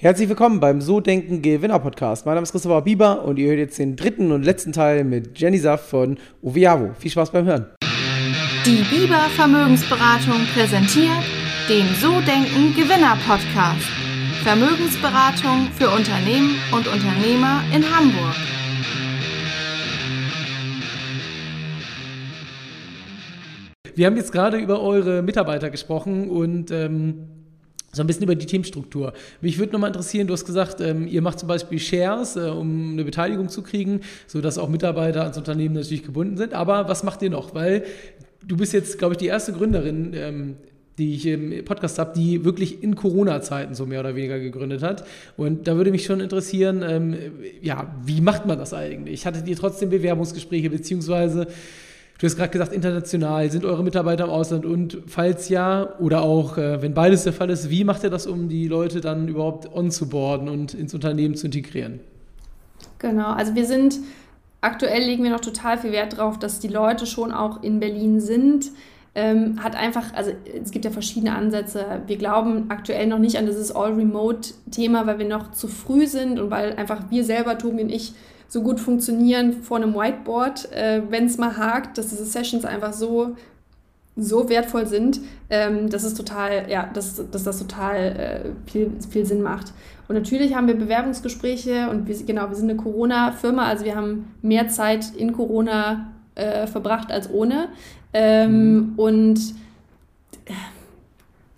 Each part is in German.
Herzlich willkommen beim So Denken Gewinner Podcast. Mein Name ist Christopher Bieber und ihr hört jetzt den dritten und letzten Teil mit Jenny Saff von Uviavo. Viel Spaß beim Hören. Die Bieber Vermögensberatung präsentiert den So Denken Gewinner Podcast. Vermögensberatung für Unternehmen und Unternehmer in Hamburg. Wir haben jetzt gerade über eure Mitarbeiter gesprochen und ähm, so ein bisschen über die Teamstruktur. Mich würde nochmal interessieren, du hast gesagt, ähm, ihr macht zum Beispiel Shares, äh, um eine Beteiligung zu kriegen, sodass auch Mitarbeiter ans Unternehmen natürlich gebunden sind. Aber was macht ihr noch? Weil du bist jetzt, glaube ich, die erste Gründerin, ähm, die ich im Podcast habe, die wirklich in Corona-Zeiten so mehr oder weniger gegründet hat. Und da würde mich schon interessieren, ähm, ja, wie macht man das eigentlich? Hattet ihr trotzdem Bewerbungsgespräche, beziehungsweise Du hast gerade gesagt, international. Sind eure Mitarbeiter im Ausland? Und falls ja, oder auch, äh, wenn beides der Fall ist, wie macht ihr das, um die Leute dann überhaupt onzuboarden und ins Unternehmen zu integrieren? Genau, also wir sind, aktuell legen wir noch total viel Wert darauf, dass die Leute schon auch in Berlin sind. Ähm, hat einfach, also es gibt ja verschiedene Ansätze. Wir glauben aktuell noch nicht an dieses All-Remote-Thema, weil wir noch zu früh sind und weil einfach wir selber, Tobi und ich, so gut funktionieren vor einem Whiteboard, äh, wenn es mal hakt, dass diese Sessions einfach so so wertvoll sind, ähm, dass es total, ja, dass, dass das total äh, viel, viel Sinn macht. Und natürlich haben wir Bewerbungsgespräche und wir, genau, wir sind eine Corona-Firma, also wir haben mehr Zeit in Corona äh, verbracht als ohne. Ähm, mhm. Und äh,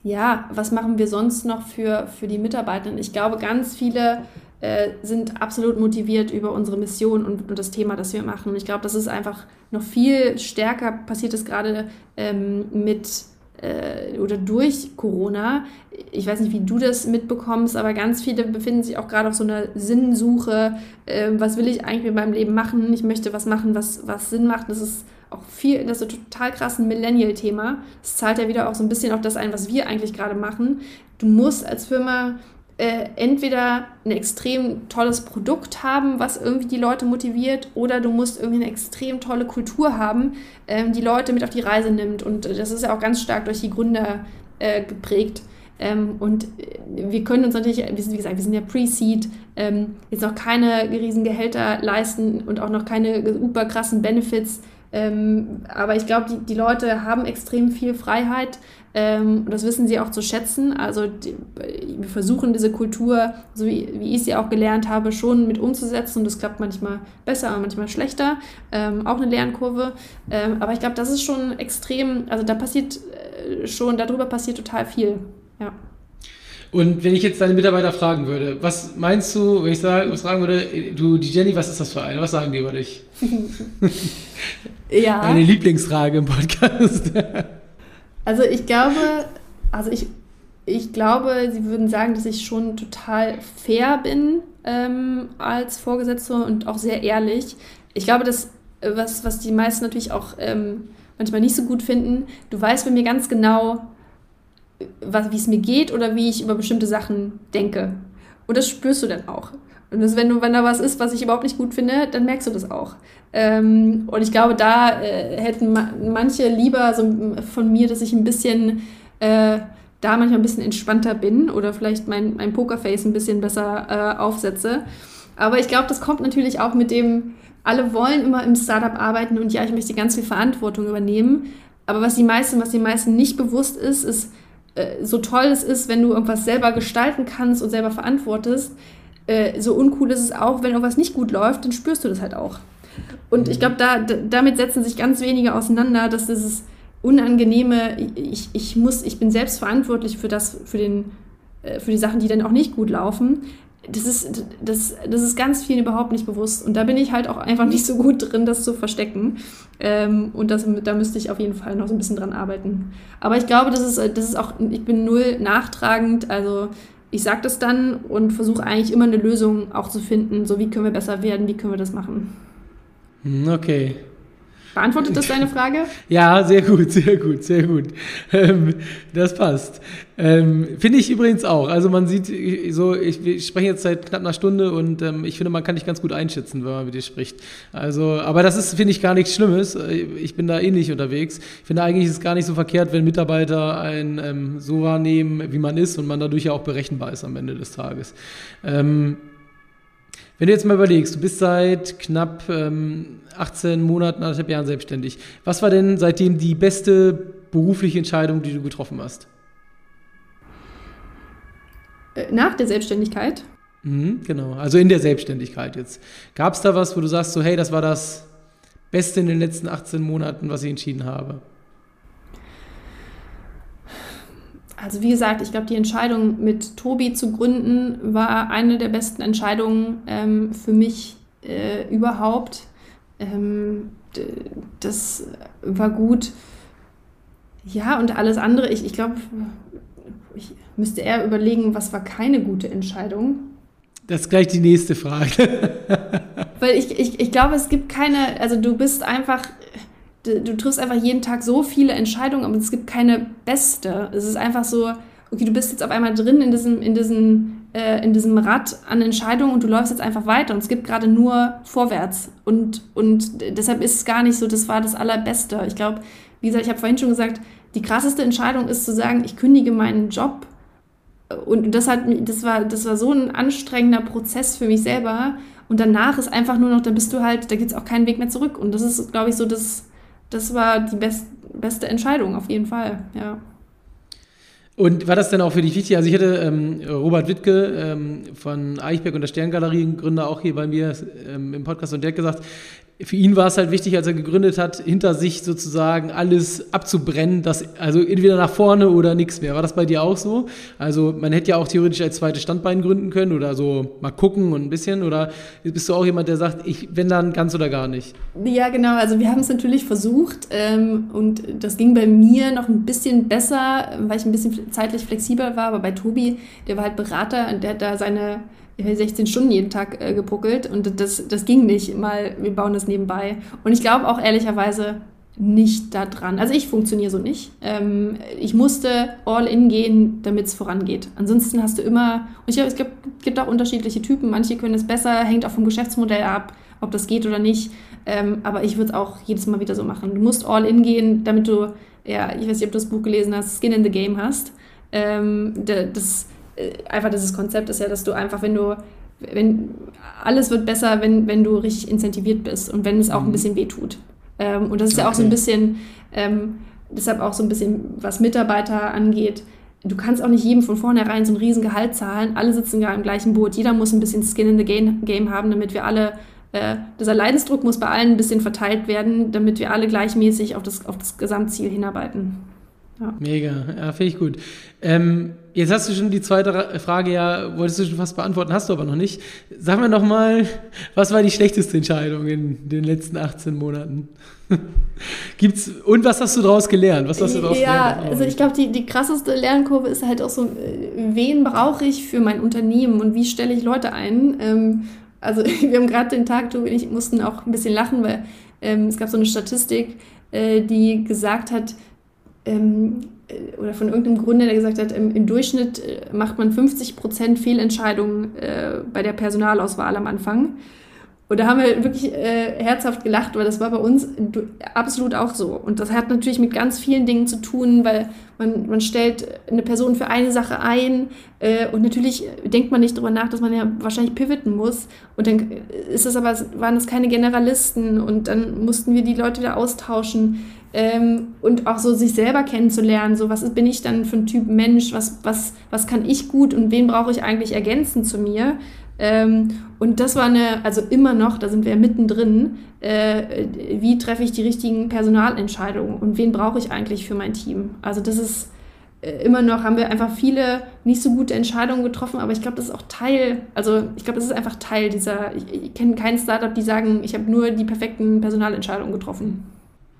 ja, was machen wir sonst noch für, für die Mitarbeiter? Ich glaube, ganz viele äh, sind absolut motiviert über unsere Mission und, und, das Thema, das wir machen. Und ich glaube, das ist einfach noch viel stärker passiert es gerade ähm, mit äh, oder durch Corona. Ich weiß nicht, wie du das mitbekommst, aber ganz viele befinden sich auch gerade auf so einer Sinnsuche. Äh, was will ich eigentlich mit meinem Leben machen? Ich möchte was machen, was, was Sinn macht. Das ist auch viel, das ist ein total krass ein Millennial-Thema. Das zahlt ja wieder auch so ein bisschen auf das ein, was wir eigentlich gerade machen. Du musst als Firma äh, entweder ein extrem tolles Produkt haben, was irgendwie die Leute motiviert, oder du musst irgendwie eine extrem tolle Kultur haben, ähm, die Leute mit auf die Reise nimmt. Und das ist ja auch ganz stark durch die Gründer äh, geprägt. Ähm, und äh, wir können uns natürlich, wir sind, wie gesagt, wir sind ja Pre-Seed, ähm, jetzt noch keine riesen Gehälter leisten und auch noch keine super krassen Benefits. Ähm, aber ich glaube, die, die Leute haben extrem viel Freiheit ähm, und das wissen sie auch zu schätzen. Also die, wir versuchen diese Kultur, so wie, wie ich sie auch gelernt habe, schon mit umzusetzen. Und das klappt manchmal besser, manchmal schlechter. Ähm, auch eine Lernkurve. Ähm, aber ich glaube, das ist schon extrem, also da passiert äh, schon, darüber passiert total viel. Ja. Und wenn ich jetzt deine Mitarbeiter fragen würde, was meinst du, wenn ich sage, was fragen würde, du, die Jenny, was ist das für eine? Was sagen die über dich? ja. Meine Lieblingsfrage im Podcast. Also ich glaube, also ich, ich glaube, sie würden sagen, dass ich schon total fair bin ähm, als Vorgesetzte und auch sehr ehrlich. Ich glaube, dass was, was die meisten natürlich auch ähm, manchmal nicht so gut finden, du weißt bei mir ganz genau, wie es mir geht oder wie ich über bestimmte Sachen denke. Und das spürst du dann auch. Und das, wenn, du, wenn da was ist, was ich überhaupt nicht gut finde, dann merkst du das auch. Ähm, und ich glaube, da äh, hätten ma manche lieber so von mir, dass ich ein bisschen äh, da manchmal ein bisschen entspannter bin oder vielleicht mein, mein Pokerface ein bisschen besser äh, aufsetze. Aber ich glaube, das kommt natürlich auch mit dem, alle wollen immer im Startup arbeiten und ja, ich möchte ganz viel Verantwortung übernehmen. Aber was die meisten, was den meisten nicht bewusst ist, ist, äh, so toll es ist, wenn du irgendwas selber gestalten kannst und selber verantwortest, äh, so uncool ist es auch, wenn irgendwas nicht gut läuft, dann spürst du das halt auch. Und ich glaube, da, damit setzen sich ganz wenige auseinander, dass dieses unangenehme, ich, ich muss, ich bin selbst verantwortlich für das, für den, äh, für die Sachen, die dann auch nicht gut laufen. Das ist, das, das ist ganz vielen überhaupt nicht bewusst. Und da bin ich halt auch einfach nicht so gut drin, das zu verstecken. Ähm, und das, da müsste ich auf jeden Fall noch so ein bisschen dran arbeiten. Aber ich glaube, das ist, das ist auch, ich bin null nachtragend. Also ich sage das dann und versuche eigentlich immer eine Lösung auch zu finden. So, wie können wir besser werden, wie können wir das machen. Hm, okay. Beantwortet das deine Frage? Ja, sehr gut, sehr gut, sehr gut. Ähm, das passt. Ähm, finde ich übrigens auch. Also man sieht so, ich, ich spreche jetzt seit knapp einer Stunde und ähm, ich finde, man kann dich ganz gut einschätzen, wenn man mit dir spricht. Also, aber das ist, finde ich, gar nichts Schlimmes. Ich bin da ähnlich unterwegs. Ich finde eigentlich ist es gar nicht so verkehrt, wenn Mitarbeiter einen ähm, so wahrnehmen, wie man ist und man dadurch ja auch berechenbar ist am Ende des Tages. Ähm, wenn du jetzt mal überlegst, du bist seit knapp ähm, 18 Monaten, anderthalb Jahren selbstständig. Was war denn seitdem die beste berufliche Entscheidung, die du getroffen hast? Äh, nach der Selbstständigkeit? Mhm, genau, also in der Selbstständigkeit jetzt. Gab es da was, wo du sagst, so hey, das war das Beste in den letzten 18 Monaten, was ich entschieden habe? Also wie gesagt, ich glaube, die Entscheidung mit Tobi zu gründen war eine der besten Entscheidungen ähm, für mich äh, überhaupt. Ähm, das war gut. Ja, und alles andere, ich, ich glaube, ich müsste eher überlegen, was war keine gute Entscheidung. Das ist gleich die nächste Frage. Weil ich, ich, ich glaube, es gibt keine, also du bist einfach du, triffst einfach jeden Tag so viele Entscheidungen, aber es gibt keine beste. Es ist einfach so, okay, du bist jetzt auf einmal drin in diesem, in diesem, äh, in diesem Rad an Entscheidungen und du läufst jetzt einfach weiter und es gibt gerade nur vorwärts. Und, und deshalb ist es gar nicht so, das war das Allerbeste. Ich glaube, wie gesagt, ich habe vorhin schon gesagt, die krasseste Entscheidung ist zu sagen, ich kündige meinen Job. Und das hat das war, das war so ein anstrengender Prozess für mich selber. Und danach ist einfach nur noch, da bist du halt, da gibt es auch keinen Weg mehr zurück. Und das ist, glaube ich, so das, das war die best, beste Entscheidung auf jeden Fall, ja. Und war das denn auch für dich wichtig? Also ich hatte ähm, Robert Wittke ähm, von Eichberg und der Sterngalerie, Gründer auch hier bei mir ähm, im Podcast und der hat gesagt, für ihn war es halt wichtig, als er gegründet hat, hinter sich sozusagen alles abzubrennen, das, also entweder nach vorne oder nichts mehr. War das bei dir auch so? Also man hätte ja auch theoretisch als zweites Standbein gründen können oder so mal gucken und ein bisschen. Oder bist du auch jemand, der sagt, ich, wenn dann ganz oder gar nicht? Ja, genau. Also wir haben es natürlich versucht ähm, und das ging bei mir noch ein bisschen besser, weil ich ein bisschen zeitlich flexibler war. Aber bei Tobi, der war halt Berater und der hat da seine 16 Stunden jeden Tag äh, gepuckelt und das, das ging nicht mal, wir bauen das nebenbei. Und ich glaube auch ehrlicherweise nicht da dran. Also ich funktioniere so nicht. Ähm, ich musste all in gehen, damit es vorangeht. Ansonsten hast du immer, und ich glaube, es gibt, gibt, auch unterschiedliche Typen, manche können es besser, hängt auch vom Geschäftsmodell ab, ob das geht oder nicht. Ähm, aber ich würde es auch jedes Mal wieder so machen. Du musst all in gehen, damit du, ja, ich weiß nicht, ob du das Buch gelesen hast, Skin in the Game hast. Ähm, das einfach dieses Konzept ist ja, dass du einfach, wenn du, wenn alles wird besser, wenn, wenn du richtig incentiviert bist und wenn es auch ein mhm. bisschen wehtut. Ähm, und das ist okay. ja auch so ein bisschen, ähm, deshalb auch so ein bisschen, was Mitarbeiter angeht. Du kannst auch nicht jedem von vornherein so ein riesen Gehalt zahlen. Alle sitzen ja im gleichen Boot. Jeder muss ein bisschen Skin in the Game, game haben, damit wir alle äh, dieser Leidensdruck muss bei allen ein bisschen verteilt werden, damit wir alle gleichmäßig auf das, auf das Gesamtziel hinarbeiten. Ja. Mega, ja, finde ich gut. Ähm, jetzt hast du schon die zweite Frage ja, wolltest du schon fast beantworten, hast du aber noch nicht. Sag mir noch mal, was war die schlechteste Entscheidung in den letzten 18 Monaten? Gibt's, und was hast du daraus gelernt? Was hast du daraus ja, gelernt? also ich glaube, die, die krasseste Lernkurve ist halt auch so, äh, wen brauche ich für mein Unternehmen und wie stelle ich Leute ein? Ähm, also wir haben gerade den Tag, du und ich mussten auch ein bisschen lachen, weil ähm, es gab so eine Statistik, äh, die gesagt hat, ähm, äh, oder von irgendeinem Gründer, der gesagt hat, im, im Durchschnitt äh, macht man 50 Prozent Fehlentscheidungen äh, bei der Personalauswahl am Anfang. Und da haben wir wirklich äh, herzhaft gelacht, weil das war bei uns absolut auch so. Und das hat natürlich mit ganz vielen Dingen zu tun, weil man, man stellt eine Person für eine Sache ein äh, und natürlich denkt man nicht darüber nach, dass man ja wahrscheinlich pivoten muss. Und dann ist es aber, waren das keine Generalisten und dann mussten wir die Leute wieder austauschen. Ähm, und auch so sich selber kennenzulernen, so was bin ich dann für ein Typ Mensch, was, was, was kann ich gut und wen brauche ich eigentlich ergänzend zu mir. Ähm, und das war eine, also immer noch, da sind wir mittendrin, äh, wie treffe ich die richtigen Personalentscheidungen und wen brauche ich eigentlich für mein Team. Also das ist äh, immer noch, haben wir einfach viele nicht so gute Entscheidungen getroffen, aber ich glaube, das ist auch Teil, also ich glaube, das ist einfach Teil dieser, ich, ich kenne kein Startup, die sagen, ich habe nur die perfekten Personalentscheidungen getroffen.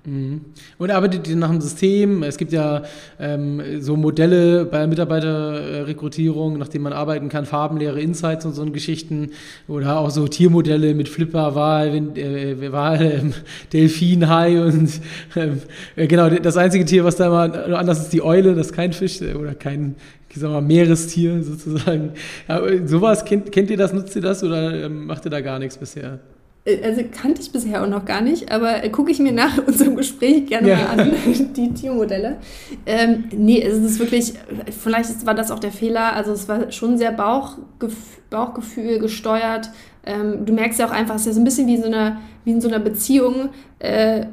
Mhm. Und arbeitet ihr nach einem System? Es gibt ja ähm, so Modelle bei Mitarbeiterrekrutierung, nach denen man arbeiten kann, farbenleere Insights und so Geschichten. Oder auch so Tiermodelle mit Flipper, Wal, äh, Wal ähm, Delfin, Hai und ähm, äh, genau, das einzige Tier, was da immer anders ist, die Eule, das ist kein Fisch äh, oder kein ich sag mal, Meerestier sozusagen. Aber sowas, kennt, kennt ihr das, nutzt ihr das oder ähm, macht ihr da gar nichts bisher? Äh, also kannte ich bisher auch noch gar nicht, aber äh, gucke ich mir nach unserem Gespräch gerne ja. mal an, die Tiermodelle. Ähm, nee, es ist wirklich, vielleicht war das auch der Fehler, also es war schon sehr Bauchgef Bauchgefühl gesteuert. Ähm, du merkst ja auch einfach, es ist ja so ein bisschen wie in so einer, wie in so einer Beziehung, äh,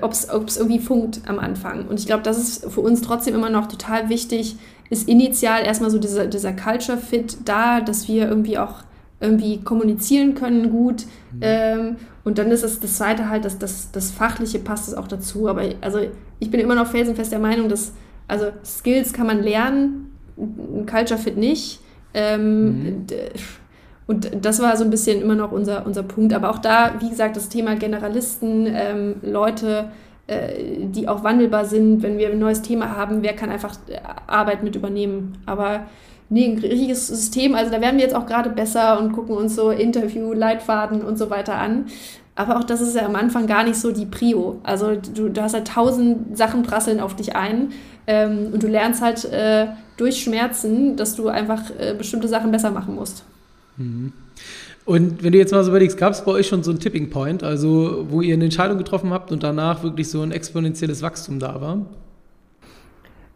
ob es irgendwie funkt am Anfang. Und ich glaube, das ist für uns trotzdem immer noch total wichtig, ist initial erstmal so dieser, dieser Culture Fit da, dass wir irgendwie auch irgendwie kommunizieren können gut. Mhm. Ähm, und dann ist es das zweite halt, dass das, das Fachliche passt es auch dazu. Aber also ich bin immer noch felsenfest der Meinung, dass also Skills kann man lernen, Culture Fit nicht. Ähm, mhm. Und das war so ein bisschen immer noch unser, unser Punkt. Aber auch da, wie gesagt, das Thema Generalisten, ähm, Leute, äh, die auch wandelbar sind, wenn wir ein neues Thema haben, wer kann einfach äh, Arbeit mit übernehmen. Aber nee, ein richtiges System. Also da werden wir jetzt auch gerade besser und gucken uns so Interview, Leitfaden und so weiter an. Aber auch das ist ja am Anfang gar nicht so die Prio. Also du, du hast halt tausend Sachen prasseln auf dich ein ähm, und du lernst halt äh, durch Schmerzen, dass du einfach äh, bestimmte Sachen besser machen musst. Mhm. Und wenn du jetzt mal so überlegst, gab es bei euch schon so einen Tipping Point, also wo ihr eine Entscheidung getroffen habt und danach wirklich so ein exponentielles Wachstum da war?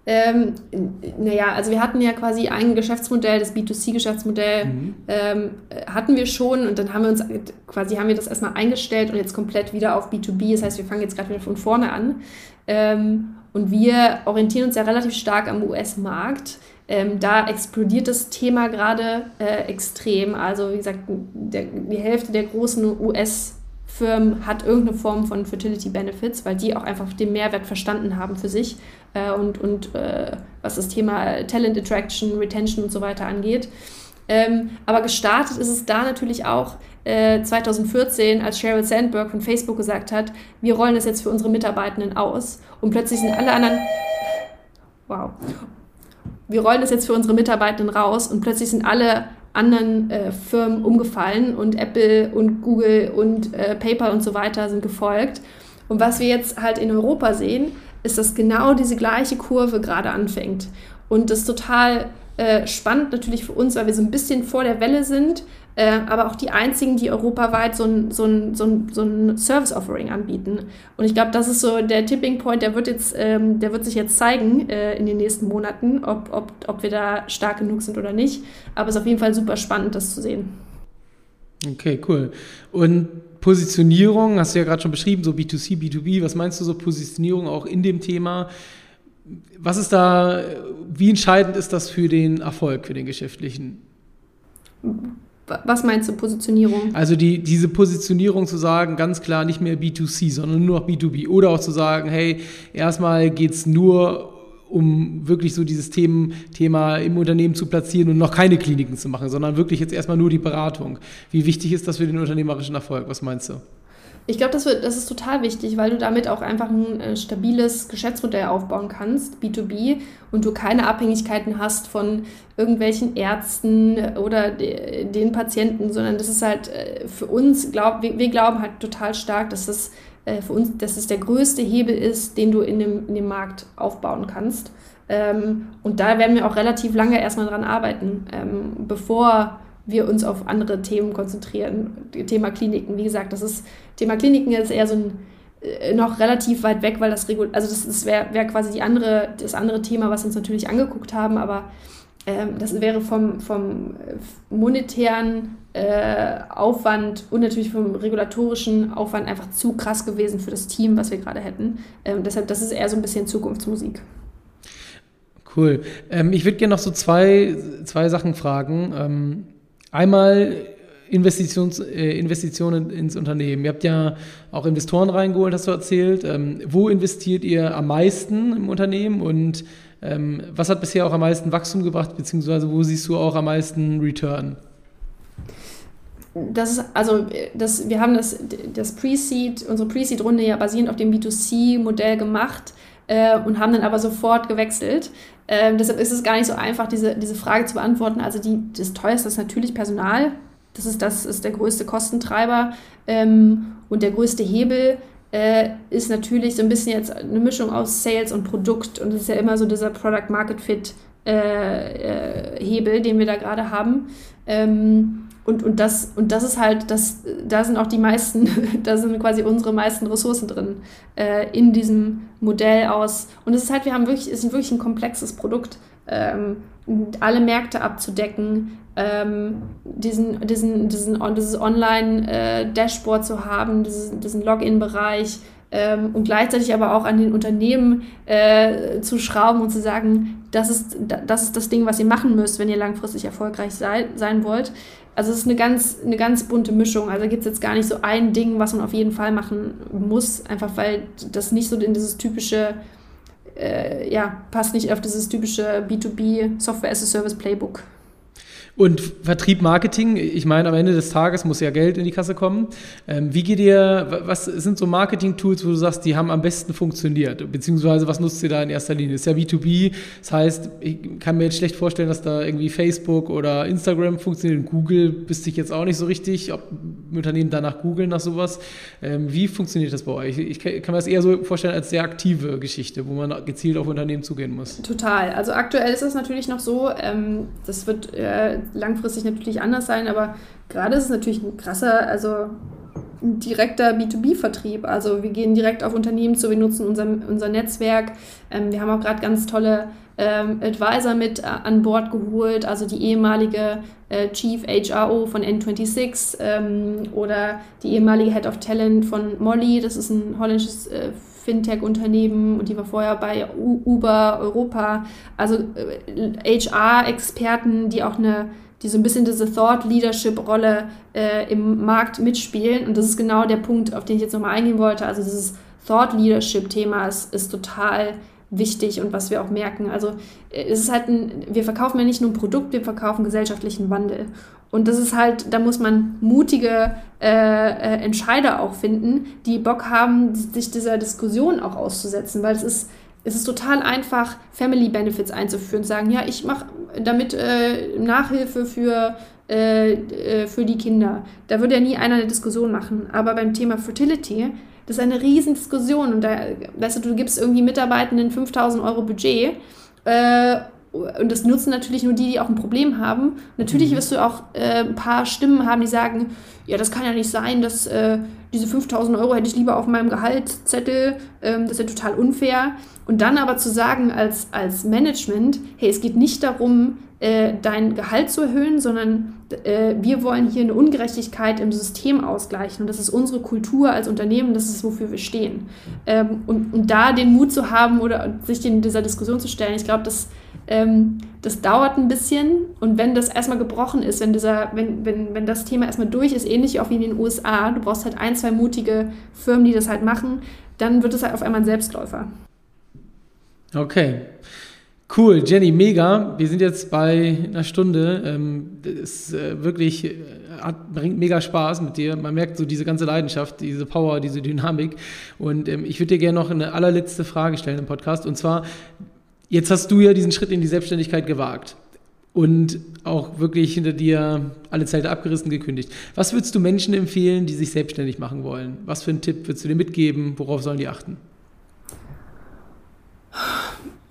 Ähm, naja, also wir hatten ja quasi ein Geschäftsmodell, das B2C-Geschäftsmodell mhm. ähm, hatten wir schon und dann haben wir uns quasi haben wir das erstmal eingestellt und jetzt komplett wieder auf B2B. Das heißt, wir fangen jetzt gerade wieder von vorne an. Ähm, und wir orientieren uns ja relativ stark am US-Markt. Ähm, da explodiert das Thema gerade äh, extrem. Also wie gesagt, der, die Hälfte der großen US-Firmen hat irgendeine Form von Fertility Benefits, weil die auch einfach den Mehrwert verstanden haben für sich äh, und, und äh, was das Thema Talent Attraction, Retention und so weiter angeht. Ähm, aber gestartet ist es da natürlich auch äh, 2014, als Sheryl Sandberg von Facebook gesagt hat, wir rollen das jetzt für unsere Mitarbeitenden aus. Und plötzlich sind alle anderen, wow, wir rollen das jetzt für unsere Mitarbeitenden raus und plötzlich sind alle anderen äh, Firmen umgefallen und Apple und Google und äh, PayPal und so weiter sind gefolgt. Und was wir jetzt halt in Europa sehen, ist, dass genau diese gleiche Kurve gerade anfängt. Und das ist total äh, spannend natürlich für uns, weil wir so ein bisschen vor der Welle sind, äh, aber auch die einzigen, die europaweit so ein, so ein, so ein, so ein Service-Offering anbieten. Und ich glaube, das ist so der Tipping Point, der wird, ähm, der wird sich jetzt zeigen äh, in den nächsten Monaten, ob, ob, ob wir da stark genug sind oder nicht. Aber es ist auf jeden Fall super spannend, das zu sehen. Okay, cool. Und Positionierung, hast du ja gerade schon beschrieben, so B2C, B2B, was meinst du so Positionierung auch in dem Thema? Was ist da, wie entscheidend ist das für den Erfolg, für den geschäftlichen? Was meinst du, Positionierung? Also die, diese Positionierung zu sagen, ganz klar nicht mehr B2C, sondern nur noch B2B. Oder auch zu sagen, hey, erstmal geht es nur um wirklich so dieses Themen, Thema im Unternehmen zu platzieren und noch keine Kliniken zu machen, sondern wirklich jetzt erstmal nur die Beratung. Wie wichtig ist das für den unternehmerischen Erfolg? Was meinst du? Ich glaube, das, das ist total wichtig, weil du damit auch einfach ein äh, stabiles Geschäftsmodell aufbauen kannst, B2B, und du keine Abhängigkeiten hast von irgendwelchen Ärzten oder de, den Patienten, sondern das ist halt äh, für uns, glaub, wir, wir glauben halt total stark, dass das äh, für uns, dass es der größte Hebel ist, den du in dem, in dem Markt aufbauen kannst. Ähm, und da werden wir auch relativ lange erstmal dran arbeiten, ähm, bevor wir uns auf andere Themen konzentrieren. Thema Kliniken, wie gesagt, das ist Thema Kliniken ist eher so ein äh, noch relativ weit weg, weil das Regul also das, das wäre wär quasi die andere, das andere Thema, was wir uns natürlich angeguckt haben, aber das wäre vom, vom monetären äh, Aufwand und natürlich vom regulatorischen Aufwand einfach zu krass gewesen für das Team, was wir gerade hätten. Ähm, deshalb, das ist eher so ein bisschen Zukunftsmusik. Cool. Ähm, ich würde gerne noch so zwei, zwei Sachen fragen. Ähm, einmal Investitions, äh, Investitionen ins Unternehmen. Ihr habt ja auch Investoren reingeholt, hast du erzählt. Ähm, wo investiert ihr am meisten im Unternehmen und ähm, was hat bisher auch am meisten Wachstum gebracht, beziehungsweise wo siehst du auch am meisten Return? das ist, also das, wir haben das, das Pre-Seed, unsere Pre-Seed-Runde ja basierend auf dem B2C-Modell gemacht äh, und haben dann aber sofort gewechselt. Ähm, deshalb ist es gar nicht so einfach, diese, diese Frage zu beantworten. Also die, das teuerste ist natürlich Personal. Das ist, das ist der größte Kostentreiber. Ähm, und der größte Hebel äh, ist natürlich so ein bisschen jetzt eine Mischung aus Sales und Produkt. Und das ist ja immer so dieser Product Market Fit äh, äh, Hebel, den wir da gerade haben. Ähm, und, und, das, und das ist halt, das, da sind auch die meisten, da sind quasi unsere meisten Ressourcen drin äh, in diesem Modell aus. Und es ist halt, wir haben wirklich, es ist wirklich ein komplexes Produkt, ähm, alle Märkte abzudecken, ähm, diesen, diesen, diesen, dieses Online-Dashboard äh, zu haben, diesen, diesen Login-Bereich, ähm, und gleichzeitig aber auch an den Unternehmen äh, zu schrauben und zu sagen, das ist, das ist das Ding, was ihr machen müsst, wenn ihr langfristig erfolgreich sei, sein wollt. Also es ist eine ganz, eine ganz bunte Mischung. Also gibt es jetzt gar nicht so ein Ding, was man auf jeden Fall machen muss, einfach weil das nicht so in dieses typische, äh, ja, passt nicht auf dieses typische B2B Software as a Service Playbook. Und Vertrieb, Marketing, ich meine, am Ende des Tages muss ja Geld in die Kasse kommen. Ähm, wie geht ihr, was sind so Marketing-Tools, wo du sagst, die haben am besten funktioniert? Beziehungsweise, was nutzt ihr da in erster Linie? Ist ja B2B, das heißt, ich kann mir jetzt schlecht vorstellen, dass da irgendwie Facebook oder Instagram funktioniert. Google bist ich jetzt auch nicht so richtig, ob Unternehmen danach googeln nach sowas. Ähm, wie funktioniert das bei euch? Ich kann mir das eher so vorstellen als sehr aktive Geschichte, wo man gezielt auf Unternehmen zugehen muss. Total. Also aktuell ist es natürlich noch so, ähm, das wird äh, langfristig natürlich anders sein, aber gerade ist es natürlich ein krasser, also ein direkter B2B-Vertrieb. Also wir gehen direkt auf Unternehmen zu, wir nutzen unser, unser Netzwerk. Ähm, wir haben auch gerade ganz tolle ähm, Advisor mit äh, an Bord geholt, also die ehemalige äh, Chief HRO von N26 ähm, oder die ehemalige Head of Talent von Molly, das ist ein holländisches äh, Fintech-Unternehmen und die war vorher bei Uber Europa. Also äh, HR-Experten, die auch eine die so ein bisschen diese Thought-Leadership-Rolle äh, im Markt mitspielen. Und das ist genau der Punkt, auf den ich jetzt nochmal eingehen wollte. Also dieses Thought-Leadership-Thema ist, ist total wichtig und was wir auch merken. Also äh, es ist halt ein, wir verkaufen ja nicht nur ein Produkt, wir verkaufen gesellschaftlichen Wandel. Und das ist halt, da muss man mutige äh, äh, Entscheider auch finden, die Bock haben, sich dieser Diskussion auch auszusetzen, weil es ist, es ist total einfach, Family Benefits einzuführen, sagen, ja, ich mache damit äh, Nachhilfe für, äh, äh, für die Kinder. Da würde ja nie einer eine Diskussion machen. Aber beim Thema Fertility, das ist eine riesen Diskussion und da, weißt du, du gibst irgendwie Mitarbeitenden 5000 Euro Budget äh, und das nutzen natürlich nur die, die auch ein Problem haben. Natürlich mhm. wirst du auch äh, ein paar Stimmen haben, die sagen, ja, das kann ja nicht sein, dass äh, diese 5000 Euro hätte ich lieber auf meinem Gehaltszettel, ähm, das ist ja total unfair. Und dann aber zu sagen als, als Management, hey, es geht nicht darum, äh, dein Gehalt zu erhöhen, sondern äh, wir wollen hier eine Ungerechtigkeit im System ausgleichen. Und das ist unsere Kultur als Unternehmen, das ist, wofür wir stehen. Ähm, und, und da den Mut zu haben oder sich in dieser Diskussion zu stellen, ich glaube, das, ähm, das dauert ein bisschen. Und wenn das erstmal gebrochen ist, wenn, dieser, wenn, wenn, wenn das Thema erstmal durch ist, ähnlich auch wie in den USA, du brauchst halt ein, zwei mutige Firmen, die das halt machen, dann wird es halt auf einmal ein Selbstläufer. Okay. Cool, Jenny, mega. Wir sind jetzt bei einer Stunde. Ähm, es äh, wirklich äh, hat, bringt mega Spaß mit dir. Man merkt so diese ganze Leidenschaft, diese Power, diese Dynamik. Und ähm, ich würde dir gerne noch eine allerletzte Frage stellen im Podcast. Und zwar, jetzt hast du ja diesen Schritt in die Selbstständigkeit gewagt und auch wirklich hinter dir alle Zelte abgerissen, gekündigt. Was würdest du Menschen empfehlen, die sich selbstständig machen wollen? Was für einen Tipp würdest du dir mitgeben? Worauf sollen die achten?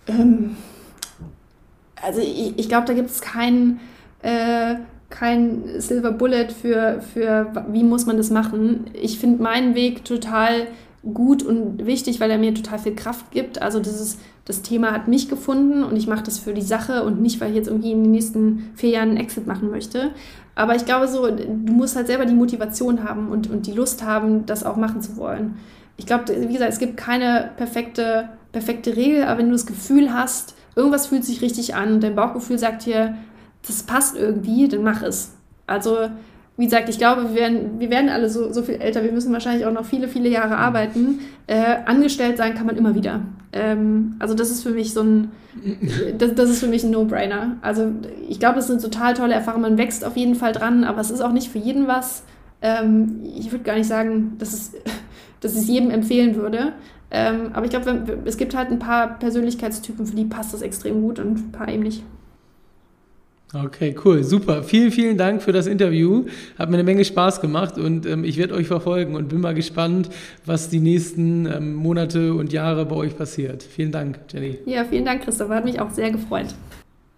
Ähm, also ich, ich glaube, da gibt es keinen äh, kein Silver Bullet für, für, wie muss man das machen. Ich finde meinen Weg total gut und wichtig, weil er mir total viel Kraft gibt. Also dieses, das Thema hat mich gefunden und ich mache das für die Sache und nicht, weil ich jetzt irgendwie in den nächsten vier Jahren einen Exit machen möchte. Aber ich glaube so, du musst halt selber die Motivation haben und, und die Lust haben, das auch machen zu wollen. Ich glaube, wie gesagt, es gibt keine perfekte perfekte Regel, aber wenn du das Gefühl hast, irgendwas fühlt sich richtig an und dein Bauchgefühl sagt dir, das passt irgendwie, dann mach es. Also, wie gesagt, ich glaube, wir werden, wir werden alle so, so viel älter, wir müssen wahrscheinlich auch noch viele, viele Jahre arbeiten. Äh, angestellt sein kann man immer wieder. Ähm, also das ist für mich so ein, das, das ist für mich ein No-Brainer. Also ich glaube, das sind total tolle Erfahrungen. Man wächst auf jeden Fall dran, aber es ist auch nicht für jeden was. Ähm, ich würde gar nicht sagen, dass, es, dass ich es jedem empfehlen würde. Ähm, aber ich glaube, es gibt halt ein paar Persönlichkeitstypen, für die passt das extrem gut und ein paar eben nicht. Okay, cool, super. Vielen, vielen Dank für das Interview. Hat mir eine Menge Spaß gemacht und ähm, ich werde euch verfolgen und bin mal gespannt, was die nächsten ähm, Monate und Jahre bei euch passiert. Vielen Dank, Jenny. Ja, vielen Dank, Christopher. Hat mich auch sehr gefreut.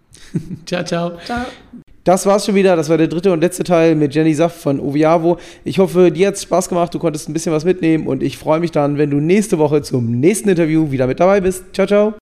ciao, ciao. Ciao. Das war's schon wieder. Das war der dritte und letzte Teil mit Jenny Saft von Oviavo. Ich hoffe, dir hat's Spaß gemacht. Du konntest ein bisschen was mitnehmen und ich freue mich dann, wenn du nächste Woche zum nächsten Interview wieder mit dabei bist. Ciao, ciao.